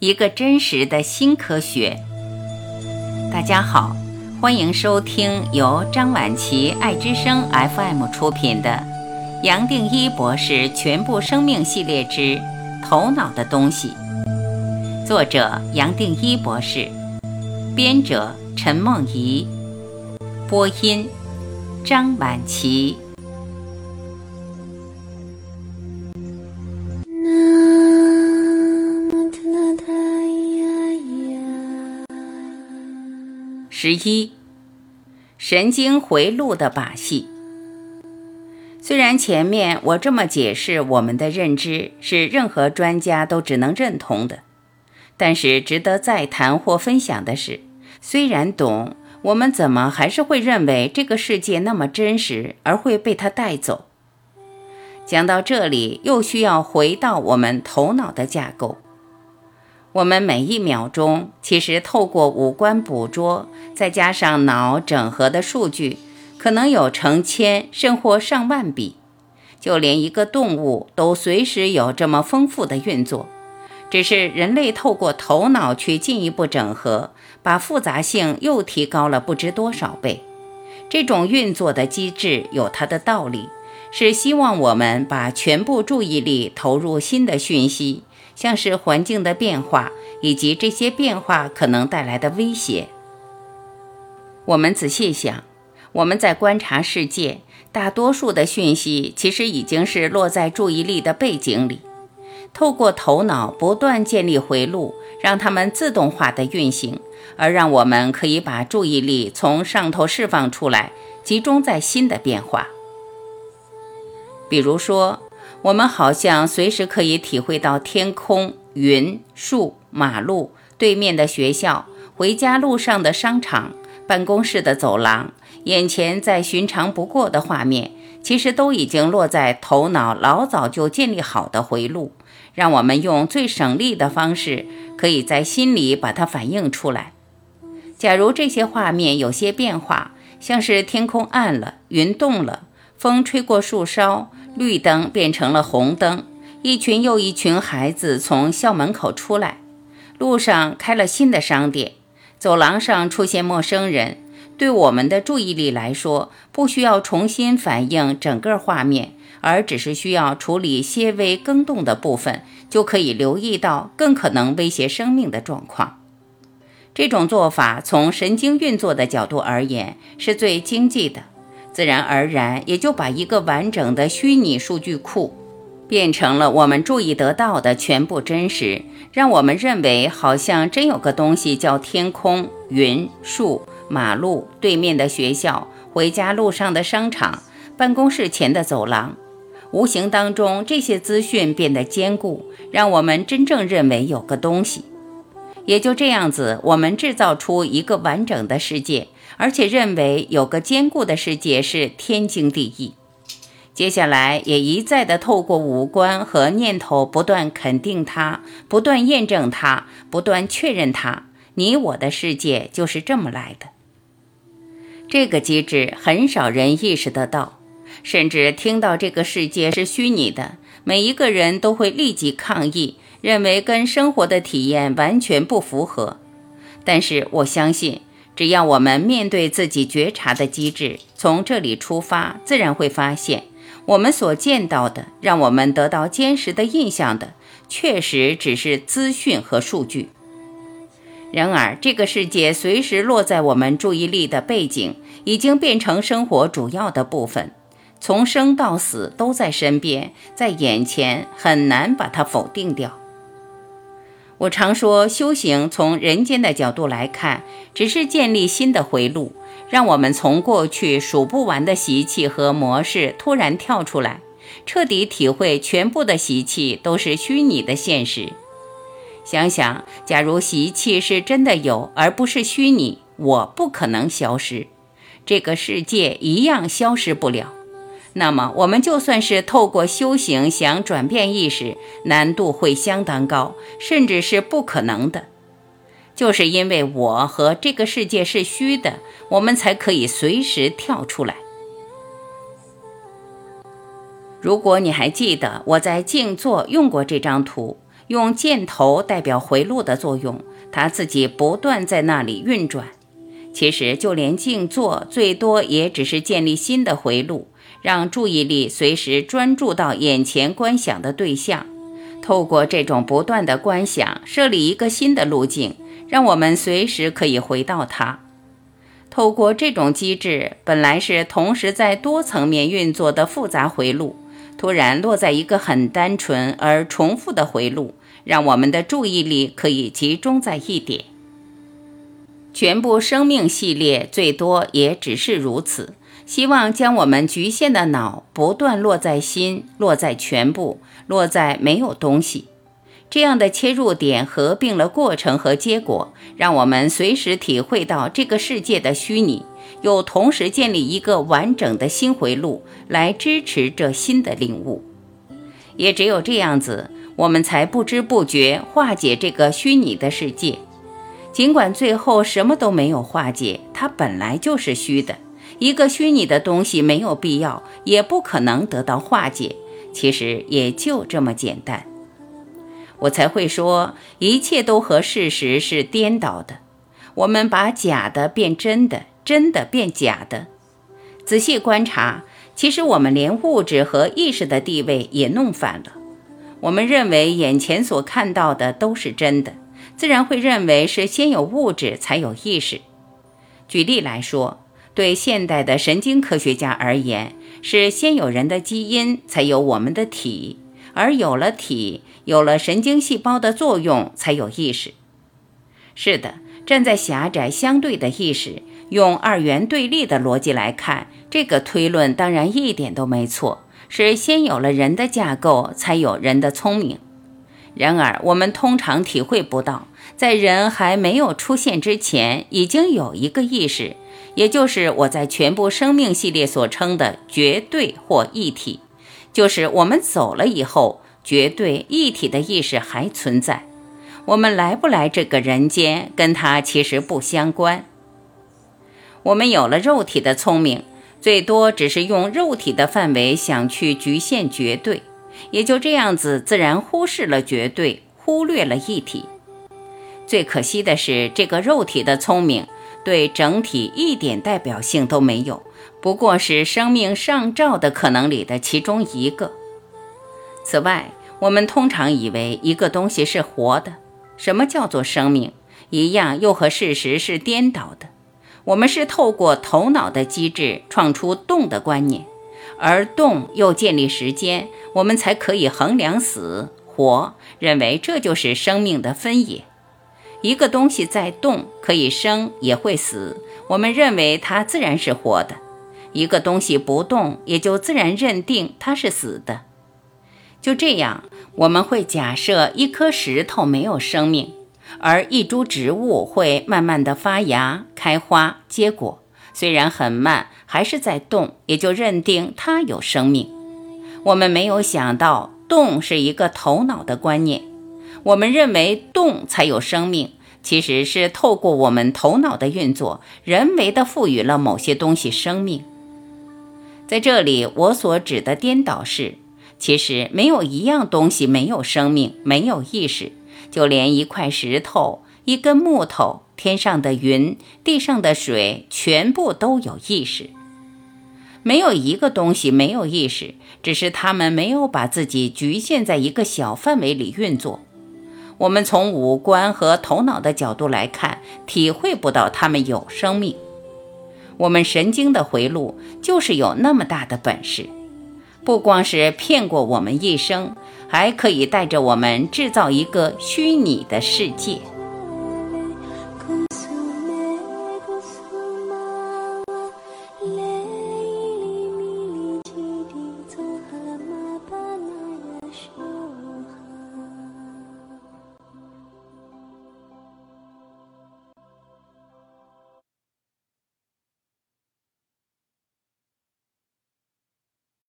一个真实的新科学。大家好，欢迎收听由张晚琪爱之声 FM 出品的《杨定一博士全部生命系列之头脑的东西》，作者杨定一博士，编者陈梦怡，播音张晚琪。十一，神经回路的把戏。虽然前面我这么解释，我们的认知是任何专家都只能认同的，但是值得再谈或分享的是，虽然懂，我们怎么还是会认为这个世界那么真实，而会被它带走？讲到这里，又需要回到我们头脑的架构。我们每一秒钟，其实透过五官捕捉，再加上脑整合的数据，可能有成千甚或上万笔。就连一个动物都随时有这么丰富的运作，只是人类透过头脑去进一步整合，把复杂性又提高了不知多少倍。这种运作的机制有它的道理，是希望我们把全部注意力投入新的讯息。像是环境的变化，以及这些变化可能带来的威胁。我们仔细想，我们在观察世界，大多数的讯息其实已经是落在注意力的背景里，透过头脑不断建立回路，让它们自动化的运行，而让我们可以把注意力从上头释放出来，集中在新的变化。比如说。我们好像随时可以体会到天空、云、树、马路对面的学校、回家路上的商场、办公室的走廊，眼前再寻常不过的画面，其实都已经落在头脑老早就建立好的回路，让我们用最省力的方式，可以在心里把它反映出来。假如这些画面有些变化，像是天空暗了，云动了，风吹过树梢。绿灯变成了红灯，一群又一群孩子从校门口出来，路上开了新的商店，走廊上出现陌生人。对我们的注意力来说，不需要重新反映整个画面，而只是需要处理些微更动的部分，就可以留意到更可能威胁生命的状况。这种做法从神经运作的角度而言是最经济的。自然而然也就把一个完整的虚拟数据库变成了我们注意得到的全部真实，让我们认为好像真有个东西叫天空、云、树、马路对面的学校、回家路上的商场、办公室前的走廊。无形当中，这些资讯变得坚固，让我们真正认为有个东西。也就这样子，我们制造出一个完整的世界。而且认为有个坚固的世界是天经地义。接下来也一再的透过五官和念头不断肯定它，不断验证它，不断确认它。你我的世界就是这么来的。这个机制很少人意识得到，甚至听到这个世界是虚拟的，每一个人都会立即抗议，认为跟生活的体验完全不符合。但是我相信。只要我们面对自己觉察的机制，从这里出发，自然会发现，我们所见到的，让我们得到坚实的印象的，确实只是资讯和数据。然而，这个世界随时落在我们注意力的背景，已经变成生活主要的部分，从生到死都在身边，在眼前，很难把它否定掉。我常说，修行从人间的角度来看，只是建立新的回路，让我们从过去数不完的习气和模式突然跳出来，彻底体会全部的习气都是虚拟的现实。想想，假如习气是真的有，而不是虚拟，我不可能消失，这个世界一样消失不了。那么，我们就算是透过修行想转变意识，难度会相当高，甚至是不可能的。就是因为我和这个世界是虚的，我们才可以随时跳出来。如果你还记得我在静坐用过这张图，用箭头代表回路的作用，它自己不断在那里运转。其实，就连静坐，最多也只是建立新的回路，让注意力随时专注到眼前观想的对象。透过这种不断的观想，设立一个新的路径，让我们随时可以回到它。透过这种机制，本来是同时在多层面运作的复杂回路，突然落在一个很单纯而重复的回路，让我们的注意力可以集中在一点。全部生命系列最多也只是如此，希望将我们局限的脑不断落在心，落在全部，落在没有东西。这样的切入点合并了过程和结果，让我们随时体会到这个世界的虚拟，又同时建立一个完整的新回路来支持这新的领悟。也只有这样子，我们才不知不觉化解这个虚拟的世界。尽管最后什么都没有化解，它本来就是虚的。一个虚拟的东西没有必要，也不可能得到化解。其实也就这么简单。我才会说，一切都和事实是颠倒的。我们把假的变真的，真的变假的。仔细观察，其实我们连物质和意识的地位也弄反了。我们认为眼前所看到的都是真的，自然会认为是先有物质才有意识。举例来说，对现代的神经科学家而言，是先有人的基因，才有我们的体。而有了体，有了神经细胞的作用，才有意识。是的，站在狭窄相对的意识，用二元对立的逻辑来看，这个推论当然一点都没错。是先有了人的架构，才有人的聪明。然而，我们通常体会不到，在人还没有出现之前，已经有一个意识，也就是我在全部生命系列所称的绝对或一体。就是我们走了以后，绝对一体的意识还存在。我们来不来这个人间，跟它其实不相关。我们有了肉体的聪明，最多只是用肉体的范围想去局限绝对，也就这样子，自然忽视了绝对，忽略了一体。最可惜的是，这个肉体的聪明对整体一点代表性都没有。不过是生命上照的可能里的其中一个。此外，我们通常以为一个东西是活的。什么叫做生命？一样又和事实是颠倒的。我们是透过头脑的机制创出动的观念，而动又建立时间，我们才可以衡量死活，认为这就是生命的分野。一个东西在动，可以生也会死，我们认为它自然是活的。一个东西不动，也就自然认定它是死的。就这样，我们会假设一颗石头没有生命，而一株植物会慢慢的发芽、开花、结果，虽然很慢，还是在动，也就认定它有生命。我们没有想到，动是一个头脑的观念。我们认为动才有生命，其实是透过我们头脑的运作，人为的赋予了某些东西生命。在这里，我所指的颠倒是，其实没有一样东西没有生命、没有意识，就连一块石头、一根木头、天上的云、地上的水，全部都有意识。没有一个东西没有意识，只是他们没有把自己局限在一个小范围里运作。我们从五官和头脑的角度来看，体会不到他们有生命。我们神经的回路就是有那么大的本事，不光是骗过我们一生，还可以带着我们制造一个虚拟的世界。